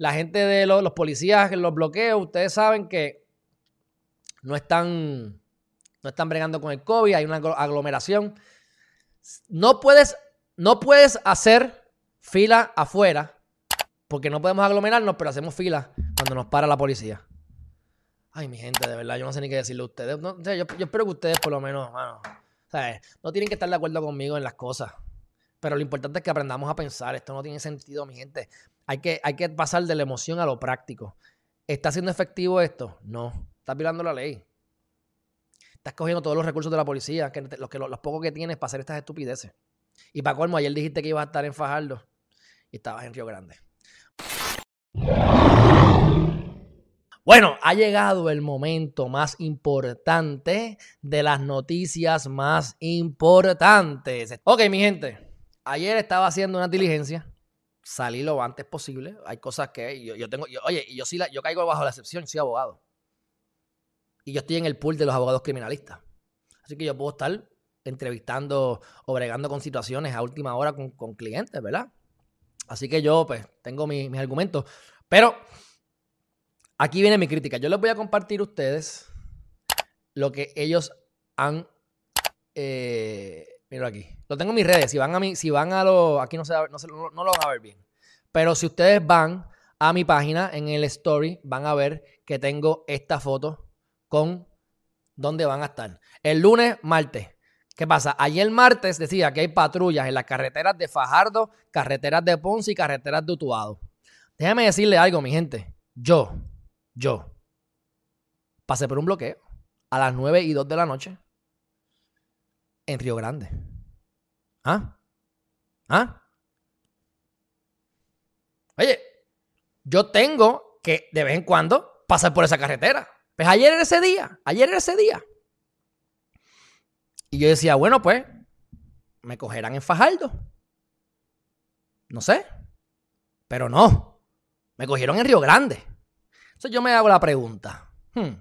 la gente de los, los policías, los bloqueos, ustedes saben que no están, no están bregando con el COVID, hay una aglomeración. No puedes, no puedes hacer fila afuera porque no podemos aglomerarnos, pero hacemos fila cuando nos para la policía. Ay, mi gente, de verdad, yo no sé ni qué decirle a ustedes. yo, espero que ustedes, por lo menos, no tienen que estar de acuerdo conmigo en las cosas. Pero lo importante es que aprendamos a pensar. Esto no tiene sentido, mi gente. Hay que, hay que pasar de la emoción a lo práctico. ¿Está siendo efectivo esto? No. Estás violando la ley. Estás cogiendo todos los recursos de la policía, que, los, que, los, pocos que tienes para hacer estas estupideces. Y para colmo, ayer dijiste que ibas a estar en Fajardo y estabas en Río Grande. Bueno, ha llegado el momento más importante de las noticias más importantes. Ok, mi gente, ayer estaba haciendo una diligencia, salí lo antes posible. Hay cosas que yo, tengo, oye, yo sí yo caigo bajo la excepción, soy abogado. Y yo estoy en el pool de los abogados criminalistas. Así que yo puedo estar entrevistando o bregando con situaciones a última hora con, clientes, ¿verdad? Así que yo, pues, tengo mis argumentos. Pero aquí viene mi crítica. Yo les voy a compartir a ustedes lo que ellos han. Eh, mira aquí. Lo tengo en mis redes. Si van a mi, si van a lo. Aquí no, se, no, no lo van a ver bien. Pero si ustedes van a mi página en el story, van a ver que tengo esta foto con dónde van a estar. El lunes, martes. ¿Qué pasa? Ayer martes decía que hay patrullas en las carreteras de Fajardo, carreteras de Ponce y carreteras de Utuado. Déjame decirle algo, mi gente. Yo, yo, pasé por un bloqueo a las 9 y 2 de la noche en Río Grande. ¿Ah? ¿Ah? Oye, yo tengo que de vez en cuando pasar por esa carretera. Pues ayer era ese día, ayer era ese día. Y yo decía, bueno, pues, me cogerán en Fajardo. No sé. Pero no. Me cogieron en Río Grande. Entonces yo me hago la pregunta. Hmm,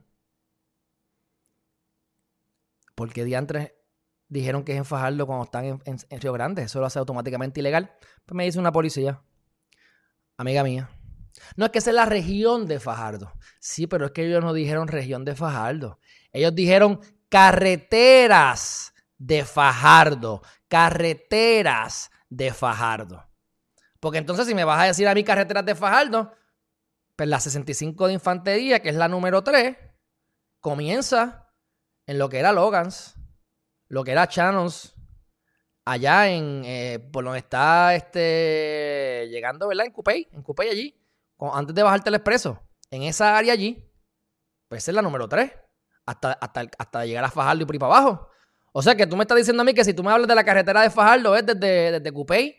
¿Por qué diantres dijeron que es en Fajardo cuando están en, en Río Grande? Eso lo hace automáticamente ilegal. Pues me dice una policía, amiga mía, no es que sea la región de Fajardo. Sí, pero es que ellos no dijeron región de Fajardo. Ellos dijeron carreteras de Fajardo. Carreteras de Fajardo. Porque entonces si me vas a decir a mí carreteras de Fajardo, pues la 65 de Infantería, que es la número 3, comienza en lo que era Logans, lo que era Channels, allá en, eh, por donde está este, llegando, ¿verdad? En Cupey, en Cupey allí antes de bajarte el expreso, en esa área allí, pues es la número 3, hasta, hasta, llegar a Fajardo y por ahí para abajo. O sea que tú me estás diciendo a mí que si tú me hablas de la carretera de Fajardo, es desde, desde Cupey,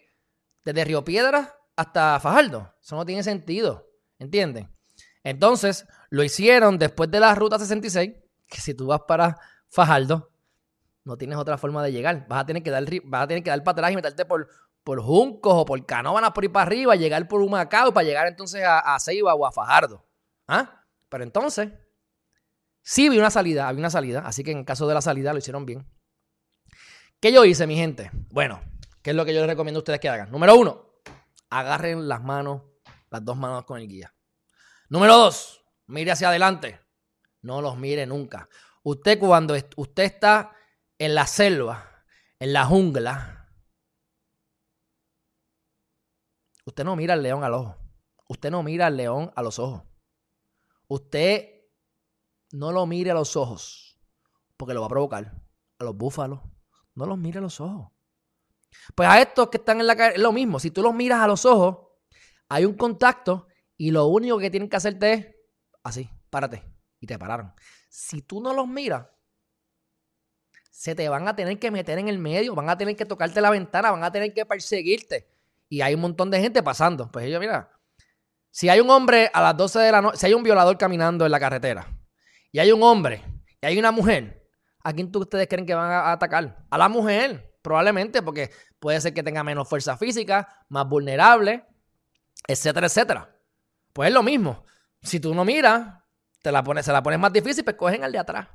desde Río Piedra hasta Fajardo. Eso no tiene sentido, ¿entienden? Entonces, lo hicieron después de la ruta 66, que si tú vas para Fajardo, no tienes otra forma de llegar. Vas a tener que dar, vas a tener que dar para atrás y meterte por, por Juncos o por Canóvanas por ir para arriba, llegar por Humacao para llegar entonces a, a Ceiba o a Fajardo. ¿Ah? Pero entonces, sí vi una salida, había una salida, así que en caso de la salida lo hicieron bien. ¿Qué yo hice, mi gente? Bueno, ¿qué es lo que yo les recomiendo a ustedes que hagan? Número uno, agarren las manos, las dos manos con el guía. Número dos, mire hacia adelante. No los mire nunca. Usted cuando usted está en la selva, en la jungla, Usted no mira al león al ojo. Usted no mira al león a los ojos. Usted no lo mire a los ojos porque lo va a provocar. A los búfalos. No los mire a los ojos. Pues a estos que están en la calle es lo mismo. Si tú los miras a los ojos, hay un contacto y lo único que tienen que hacerte es así, párate. Y te pararon. Si tú no los miras, se te van a tener que meter en el medio, van a tener que tocarte la ventana, van a tener que perseguirte y hay un montón de gente pasando. Pues ellos, mira, si hay un hombre a las 12 de la noche, si hay un violador caminando en la carretera, y hay un hombre, y hay una mujer, ¿a quién ustedes creen que van a atacar? A la mujer, probablemente, porque puede ser que tenga menos fuerza física, más vulnerable, etcétera, etcétera. Pues es lo mismo. Si tú no miras, te la pones, se la pones más difícil, pues cogen al de atrás.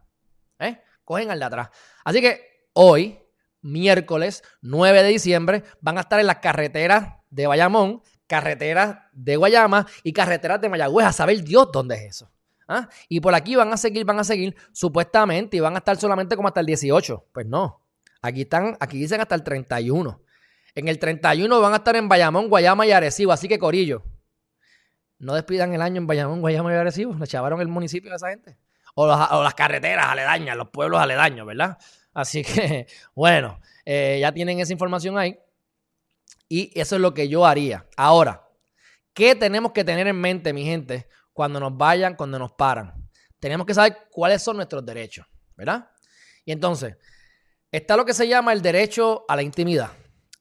¿eh? Cogen al de atrás. Así que hoy miércoles 9 de diciembre van a estar en las carreteras de Bayamón, carreteras de Guayama y carreteras de Mayagüez, a saber Dios dónde es eso. ¿Ah? Y por aquí van a seguir, van a seguir, supuestamente, y van a estar solamente como hasta el 18. Pues no. Aquí están, aquí dicen hasta el 31. En el 31 van a estar en Bayamón, Guayama y Arecibo. Así que, Corillo, no despidan el año en Bayamón, Guayama y Arecibo. Le chavaron el municipio a esa gente. O, las carreteras aledañas, los pueblos aledaños, ¿verdad? Así que, bueno, eh, ya tienen esa información ahí. Y eso es lo que yo haría. Ahora, ¿qué tenemos que tener en mente, mi gente, cuando nos vayan, cuando nos paran? Tenemos que saber cuáles son nuestros derechos, ¿verdad? Y entonces, está lo que se llama el derecho a la intimidad.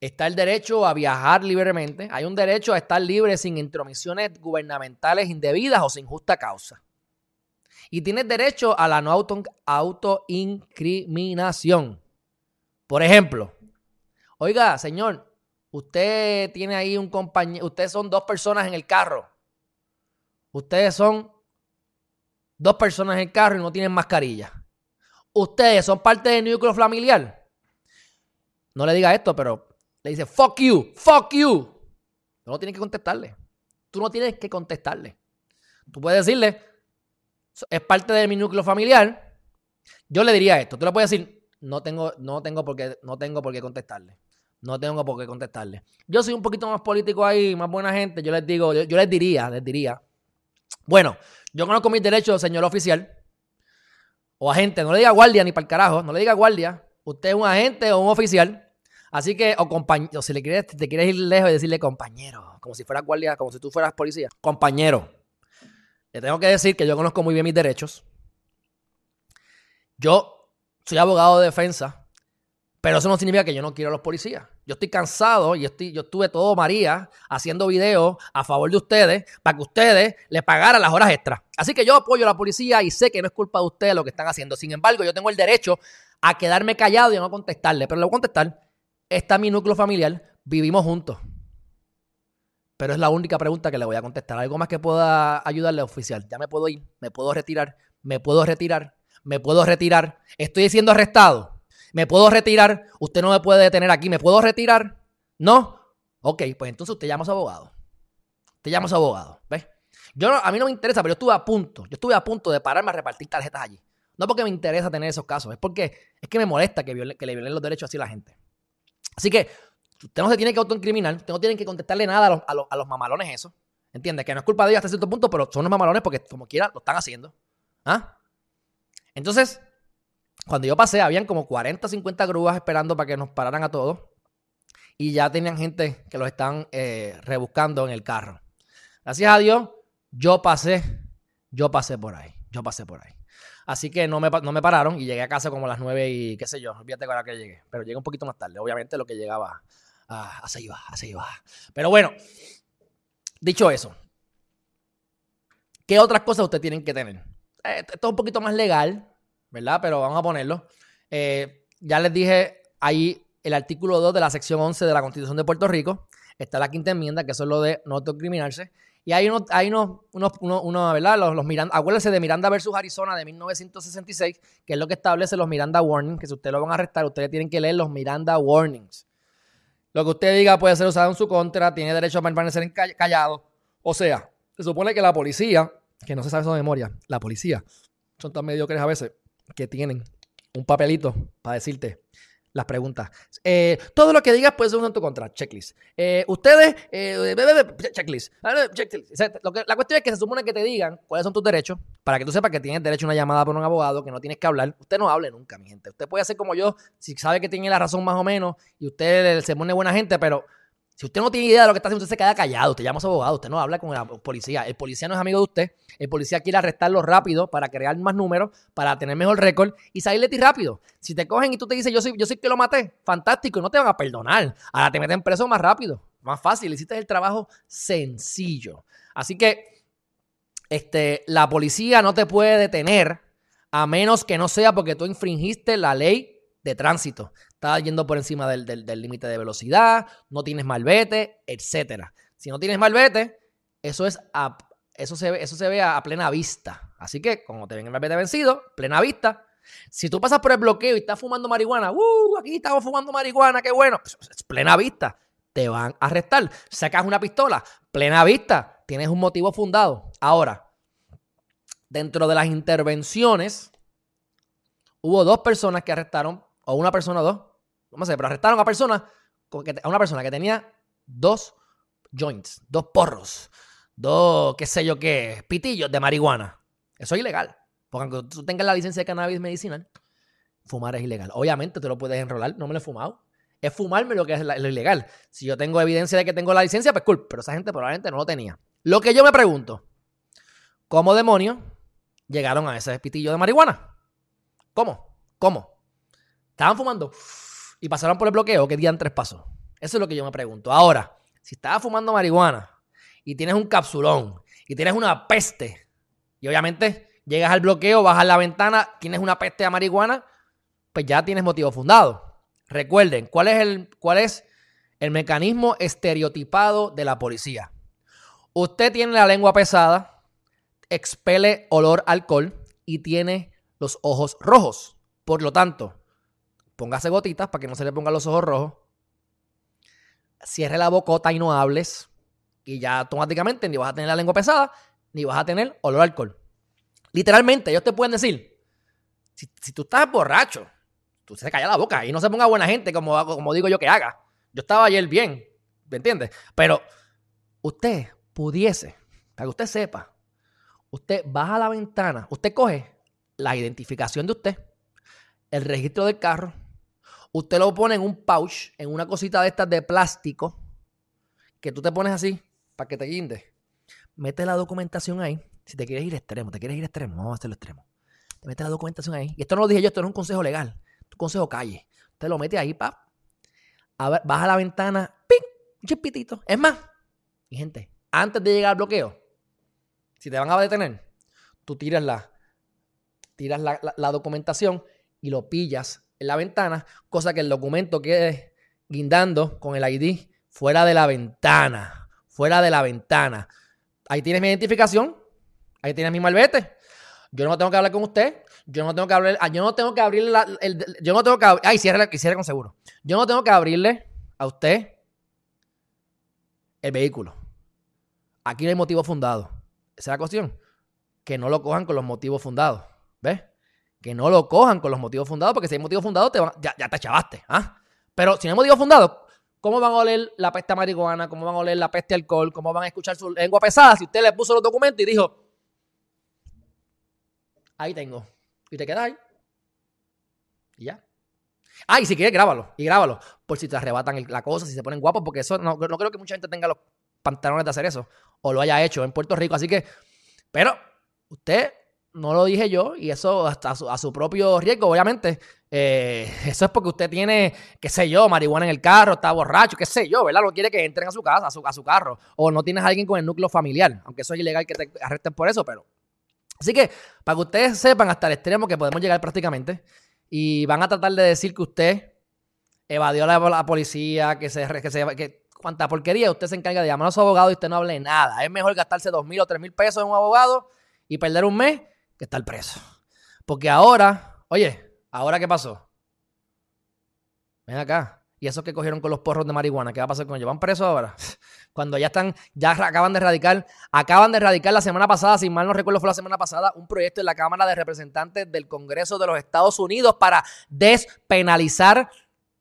Está el derecho a viajar libremente. Hay un derecho a estar libre sin intromisiones gubernamentales indebidas o sin justa causa. Y tienes derecho a la no auto, autoincriminación. Por ejemplo, oiga, señor, usted tiene ahí un compañero, ustedes son dos personas en el carro. Ustedes son dos personas en el carro y no tienen mascarilla. Ustedes son parte del núcleo familiar. No le diga esto, pero le dice, fuck you, fuck you. No tienes que contestarle. Tú no tienes que contestarle. Tú puedes decirle, es parte de mi núcleo familiar. Yo le diría esto. Tú le puedes decir, no tengo, no tengo por qué, no tengo por qué contestarle. No tengo por qué contestarle. Yo soy un poquito más político ahí, más buena gente. Yo les digo, yo, les diría, les diría. Bueno, yo conozco mis derechos, señor oficial. O agente, no le diga guardia ni para el carajo, no le diga guardia. Usted es un agente o un oficial. Así que, o compañero, si le quieres, te quieres ir lejos y decirle compañero, como si fuera guardia, como si tú fueras policía. Compañero, le tengo que decir que yo conozco muy bien mis derechos. Yo soy abogado de defensa, pero eso no significa que yo no quiero a los policías. Yo estoy cansado y estoy, yo estuve todo María haciendo videos a favor de ustedes para que ustedes le pagaran las horas extras. Así que yo apoyo a la policía y sé que no es culpa de ustedes lo que están haciendo. Sin embargo, yo tengo el derecho a quedarme callado y no contestarle, pero le voy a contestar está mi núcleo familiar, vivimos juntos. Pero es la única pregunta que le voy a contestar. ¿Algo más que pueda ayudarle, oficial? Ya me puedo ir, me puedo retirar, me puedo retirar, me puedo retirar. Estoy siendo arrestado. Me puedo retirar. Usted no me puede detener aquí. ¿Me puedo retirar? ¿No? Ok, pues entonces usted llama a su abogado. Usted llama a su abogado. ¿Ves? Yo a mí no me interesa, pero yo estuve a punto. Yo estuve a punto de pararme a repartir tarjetas allí. No porque me interesa tener esos casos, es porque es que me molesta que, que le violen los derechos así a la gente. Así que usted no se tiene que autoincriminar, usted no tiene que contestarle nada a los, a los, mamalones eso. ¿Entiendes? Que no es culpa de ellos hasta cierto punto, pero son unos mamalones porque como quiera lo están haciendo. ¿Ah? Entonces, cuando yo pasé, habían como 40, 50 grúas esperando para que nos pararan a todos. Y ya tenían gente que los están eh, rebuscando en el carro. Gracias a Dios, yo pasé, yo pasé por ahí, yo pasé por ahí. Así que no me, no me pararon y llegué a casa como a las 9 y qué sé yo, olvídate ahora que llegué. Pero llegué un poquito más tarde, obviamente lo que llegaba a, a iba, a iba. Pero bueno, dicho eso, ¿qué otras cosas ustedes tienen que tener? Eh, esto es un poquito más legal, ¿verdad? Pero vamos a ponerlo. Eh, ya les dije ahí el artículo 2 de la sección 11 de la Constitución de Puerto Rico. Está la quinta enmienda, que eso es lo de no autocriminarse. Y hay unos, hay unos, unos, unos, ¿verdad? Los, los Miranda, acuérdense de Miranda versus Arizona de 1966, que es lo que establece los Miranda Warnings, que si ustedes lo van a arrestar, ustedes tienen que leer los Miranda Warnings. Lo que usted diga puede ser usado en su contra, tiene derecho a permanecer callado. O sea, se supone que la policía, que no se sabe eso de memoria, la policía, son tan mediocres a veces, que tienen un papelito para decirte, las preguntas. Eh, todo lo que digas puede ser un tu contra. Checklist. Eh, ustedes, eh, checklist. checklist. la cuestión es que se supone que te digan cuáles son tus derechos para que tú sepas que tienes derecho a una llamada por un abogado, que no tienes que hablar. Usted no hable nunca, mi gente. Usted puede hacer como yo, si sabe que tiene la razón más o menos y usted se pone buena gente, pero si usted no tiene idea de lo que está haciendo, usted se queda callado, usted llama a su abogado, usted no habla con el policía. El policía no es amigo de usted. El policía quiere arrestarlo rápido para crear más números, para tener mejor récord y salir ti rápido. Si te cogen y tú te dices, yo soy, yo soy que lo maté, fantástico, no te van a perdonar. Ahora te meten preso más rápido, más fácil. Hiciste el trabajo sencillo. Así que este, la policía no te puede detener a menos que no sea porque tú infringiste la ley de tránsito estás yendo por encima del límite de velocidad, no tienes malvete, etc. Si no tienes malvete, eso, es a, eso, se, eso se ve a, plena vista. Así que, como te ven el malvete vencido, plena vista. Si tú pasas por el bloqueo y estás fumando marihuana, ¡uh! Aquí estamos fumando marihuana, qué bueno. Es plena vista. te van a arrestar. Sacas una pistola, plena vista, tienes un motivo fundado. Ahora, dentro de las intervenciones, hubo dos personas que arrestaron, o una persona o dos, no sé, pero arrestaron a, persona, a una persona que tenía dos joints, dos porros, dos, qué sé yo qué, pitillos de marihuana. Eso es ilegal. Porque aunque tú tengas la licencia de cannabis medicinal, fumar es ilegal. Obviamente tú lo puedes enrolar, no me lo he fumado. Es fumarme lo que es lo ilegal. Si yo tengo evidencia de que tengo la licencia, pues cool. Pero esa gente probablemente no lo tenía. Lo que yo me pregunto, ¿cómo demonios llegaron a ese pitillo de marihuana? ¿Cómo? ¿Cómo? Estaban fumando y pasaron por el bloqueo. ¿Qué día en tres pasos? Eso es lo que yo me pregunto. Ahora, si estabas fumando marihuana y tienes un capsulón y tienes una peste y obviamente llegas al bloqueo, bajas la ventana, tienes una peste a marihuana, pues ya tienes motivo fundado. Recuerden, ¿cuál es el, cuál es el mecanismo estereotipado de la policía? Usted tiene la lengua pesada, expele olor alcohol y tiene los ojos rojos. Por lo tanto, póngase gotitas para que no se le pongan los ojos rojos. Cierre la bocota y no hables. Y ya automáticamente ni vas a tener la lengua pesada, ni vas a tener olor alcohol. Literalmente, ellos te pueden decir, si, tú estás borracho, tú se calla la boca y no se ponga buena gente como, como digo yo que haga. Yo estaba ayer bien, ¿me entiendes? Pero usted pudiese, para que usted sepa, usted baja la ventana, usted coge la identificación de usted, el registro del carro, usted lo pone en un pouch, en una cosita de estas de plástico, que tú te pones así, para que te guinde. Mete la documentación ahí si te quieres ir extremo, te quieres ir extremo, vamos a hacerlo extremo. Te metes la documentación ahí. Y esto no lo dije yo, esto no es un consejo legal. Un consejo calle. Te lo metes ahí, pap. A baja la ventana, ¡ping! Un chispitito. Es más, mi gente, antes de llegar al bloqueo, si te van a detener, tú tiras la, tiras la documentación y lo pillas en la ventana, cosa que el documento quede guindando con el ID fuera de la ventana. Fuera de la ventana. Ahí tienes mi identificación, Ahí tienes mi malvete. Yo no tengo que hablar con usted. Yo no tengo que hablar. Ah, yo no tengo que abrirle la, Yo no tengo que. Ay, cierre, cierre con seguro. Yo no tengo que abrirle a usted el vehículo. Aquí no hay motivo fundado. Esa es la cuestión. Que no lo cojan con los motivos fundados. ¿Ves? Que no lo cojan con los motivos fundados, porque si hay motivo fundado, te ya, ya, te chavaste. ¿ah? Pero si no hay motivo fundado, ¿cómo van a oler la peste marihuana? ¿Cómo van a oler la peste alcohol? ¿Cómo van a escuchar su lengua pesada si usted le puso los documentos y dijo, ahí tengo. Y te quedas ahí. Y ya. Ah, y si quieres, grábalo. Y grábalo. Por si te arrebatan la cosa, si se ponen guapos, porque eso no, no creo que mucha gente tenga los pantalones de hacer eso. O lo haya hecho en Puerto Rico. Así que, pero usted no lo dije yo y eso hasta a su, propio riesgo, obviamente. Eh, eso es porque usted tiene, qué sé yo, marihuana en el carro, está borracho, qué sé yo, ¿verdad? No quiere que entren a su casa, a su, a su carro. O no tienes a alguien con el núcleo familiar, aunque eso es ilegal que te arresten por eso, pero Así que, para que ustedes sepan hasta el extremo que podemos llegar prácticamente, y van a tratar de decir que usted evadió a la, policía, que se, que se que cuánta porquería, usted se encarga de llamar a su abogado y usted no hable nada. Es mejor gastarse dos mil o tres mil pesos en un abogado y perder un mes que estar preso. Porque ahora, oye, ¿ahora qué pasó? Ven acá. ¿Y esos que cogieron con los porros de marihuana? ¿Qué va a pasar con ellos? ¿Van presos ahora? cuando ya están, ya acaban de erradicar, acaban de erradicar la semana pasada, si mal no recuerdo fue la semana pasada, un proyecto en la Cámara de Representantes del Congreso de los Estados Unidos para despenalizar,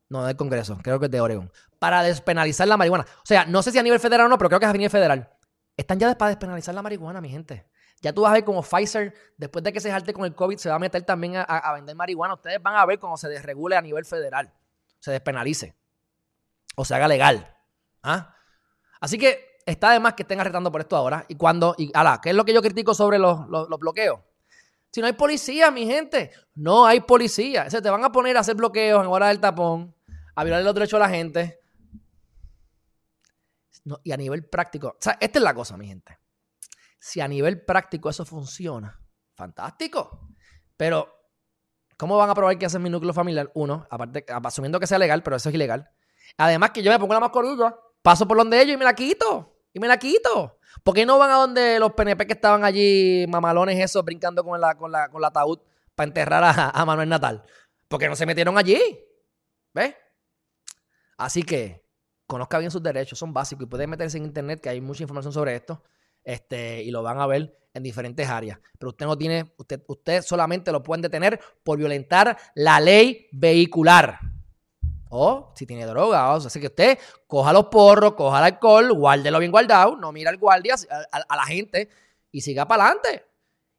no del Congreso, creo que es de Oregon, para despenalizar la marihuana. O sea, no sé si a nivel federal o no, pero creo que es a nivel federal. Están ya para despenalizar la marihuana, mi gente. Ya tú vas a ver como Pfizer, después de que se jalte con el COVID, se va a meter también a, a vender marihuana. Ustedes van a ver cómo se desregule a nivel federal, se despenalice o se haga legal. ¿Ah? Así que está de más que estén arrestando por esto ahora. Y cuando, y ala, ¿qué es lo que yo critico sobre los, bloqueos? Si no hay policía, mi gente, no hay policía. Se te van a poner a hacer bloqueos en hora del tapón, a violar los derechos a la gente. y a nivel práctico, o sea, esta es la cosa, mi gente. Si a nivel práctico eso funciona, fantástico. Pero, ¿cómo van a probar que hacen mi núcleo familiar? Uno, aparte, asumiendo que sea legal, pero eso es ilegal. Además que yo me pongo la mascarilla Paso por donde ellos y me la quito. Y me la quito. ¿Por qué no van a donde los PNP que estaban allí, mamalones esos, brincando con la, con la, con la ataúd para enterrar a, Manuel Natal? Porque no se metieron allí. ¿Ves? Así que, conozca bien sus derechos, son básicos y pueden meterse en internet que hay mucha información sobre esto este, y lo van a ver en diferentes áreas. Pero usted no tiene, usted, usted solamente lo pueden detener por violentar la ley vehicular. O si tiene droga, o sea, así que usted coja los porros, coja el alcohol, guárdelo bien guardado, no mira al guardia, a, la gente y siga para adelante.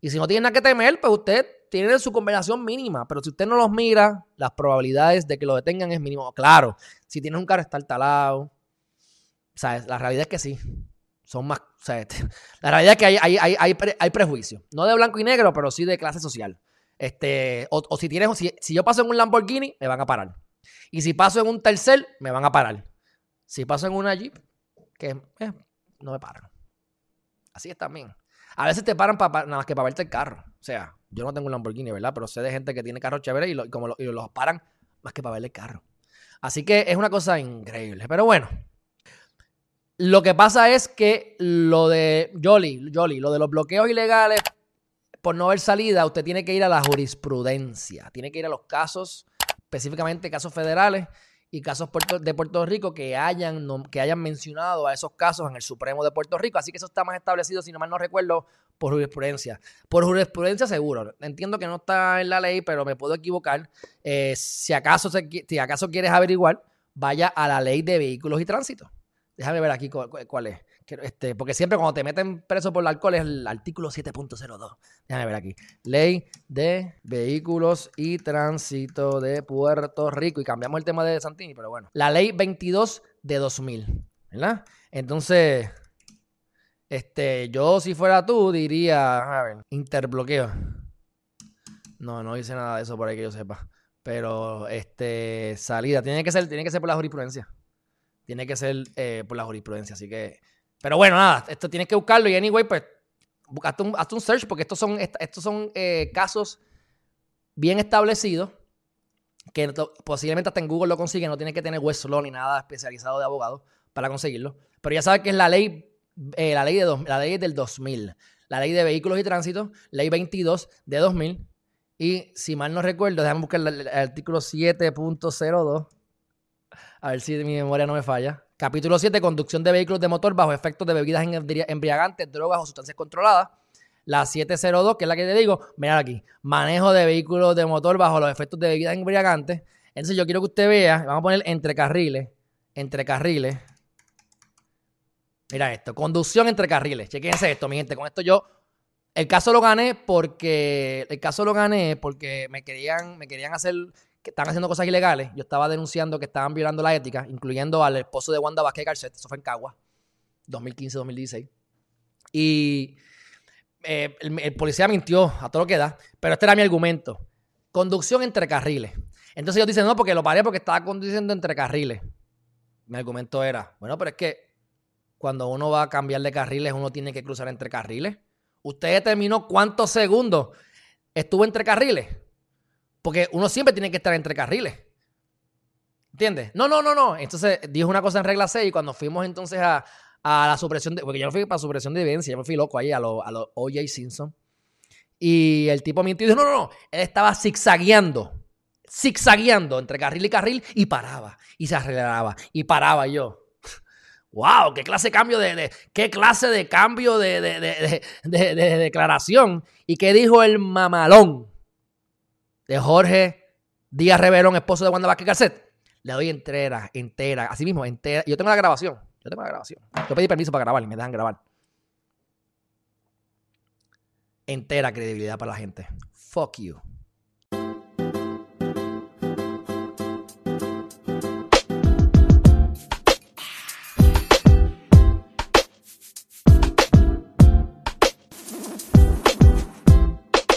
Y si no tiene nada que temer, pues usted tiene su conversación mínima. Pero si usted no los mira, las probabilidades de que lo detengan es mínimo. Claro, si tienes un carro está talado. O sea, la realidad es que sí. Son más. O sea, la realidad es que hay, hay, hay, hay, prejuicio. No de blanco y negro, pero sí de clase social. Este, o, si tienes, si, si, yo paso en un Lamborghini, me van a parar. Y si paso en un tercer, me van a parar. Si paso en una Jeep, que eh, no me paran. Así es también. A veces te paran para, nada más que para verte el carro. O sea, yo no tengo un Lamborghini, ¿verdad? Pero sé de gente que tiene carros chéveres y, como y los paran más que para verle el carro. Así que es una cosa increíble. Pero bueno, lo que pasa es que lo de Jolly, Jolly, lo de los bloqueos ilegales por no haber salida, usted tiene que ir a la jurisprudencia, tiene que ir a los casos, específicamente casos federales y casos de Puerto Rico que hayan, que hayan mencionado a esos casos en el Supremo de Puerto Rico. Así que eso está más establecido, si no mal no recuerdo, por jurisprudencia. Por jurisprudencia seguro. Entiendo que no está en la ley, pero me puedo equivocar. Eh, si, acaso si acaso quieres averiguar, vaya a la ley de vehículos y tránsito. Déjame ver aquí cuál, es. Este, porque siempre cuando te meten preso por el alcohol es el artículo 7.02. Déjame ver aquí. Ley de vehículos y tránsito de Puerto Rico. Y cambiamos el tema de Santini, pero bueno. La ley 22 de 2000. ¿Verdad? Entonces, este, yo si fuera tú diría, a ver, interbloqueo. No, no hice nada de eso por ahí que yo sepa. Pero, este, salida. Tiene que ser, tiene que ser por la jurisprudencia. Tiene que ser eh, por la jurisprudencia. Así que. Pero bueno, nada, esto tienes que buscarlo. Y anyway, pues, hazte un, un search porque estos son, estos son eh, casos bien establecidos que posiblemente hasta en Google lo consiguen. No tienes que tener Westlaw ni nada especializado de abogado para conseguirlo. Pero ya sabes que es la ley, eh, la, ley de la ley del 2000. La ley de vehículos y tránsito, ley 22 de 2000. Y si mal no recuerdo, déjame buscar el artículo 7.02 a ver si mi memoria no me falla. Capítulo 7, conducción de vehículos de motor bajo efectos de bebidas embriagantes, drogas o sustancias controladas. La 702, que es la que te digo, mira aquí, manejo de vehículos de motor bajo los efectos de bebidas embriagantes. Entonces yo quiero que usted vea, vamos a poner entre carriles, entre carriles. Mira esto, conducción entre carriles. Chequense esto, mi gente. Con esto yo, el caso lo gané porque, el caso lo gané porque me querían, me querían hacer que estaban haciendo cosas ilegales. Yo estaba denunciando que estaban violando la ética, incluyendo al esposo de Wanda Vázquez Garcet, eso fue en Cagua, 2015-2016. Y eh, el, policía mintió a todo lo que da, pero este era mi argumento. Conducción entre carriles. Entonces ellos dicen, no, porque lo paré porque estaba conduciendo entre carriles. Mi argumento era, bueno, pero es que cuando uno va a cambiar de carriles, uno tiene que cruzar entre carriles. Usted determinó cuántos segundos estuvo entre carriles. Porque uno siempre tiene que estar entre carriles. ¿Entiendes? No, no, no, no. Entonces dijo una cosa en regla 6 y cuando fuimos entonces a, la supresión de. Porque yo no fui para supresión de evidencia, yo me fui loco ahí a los a lo OJ Simpson. Y el tipo mintió y dijo: No, no, no. Él estaba zigzagueando. Zigzagueando entre carril y carril y paraba. Y se arreglaba. Y paraba yo. ¡Wow! ¡Qué clase de cambio de. qué clase de cambio de, de declaración! ¿Y qué dijo el mamalón? De Jorge Díaz Reverón, esposo de Wanda Vázquez Garcet, le doy entera, entera, así mismo, entera. Yo tengo la grabación. Yo tengo la grabación. Yo pedí permiso para grabar y me dejan grabar. Entera credibilidad para la gente. Fuck you.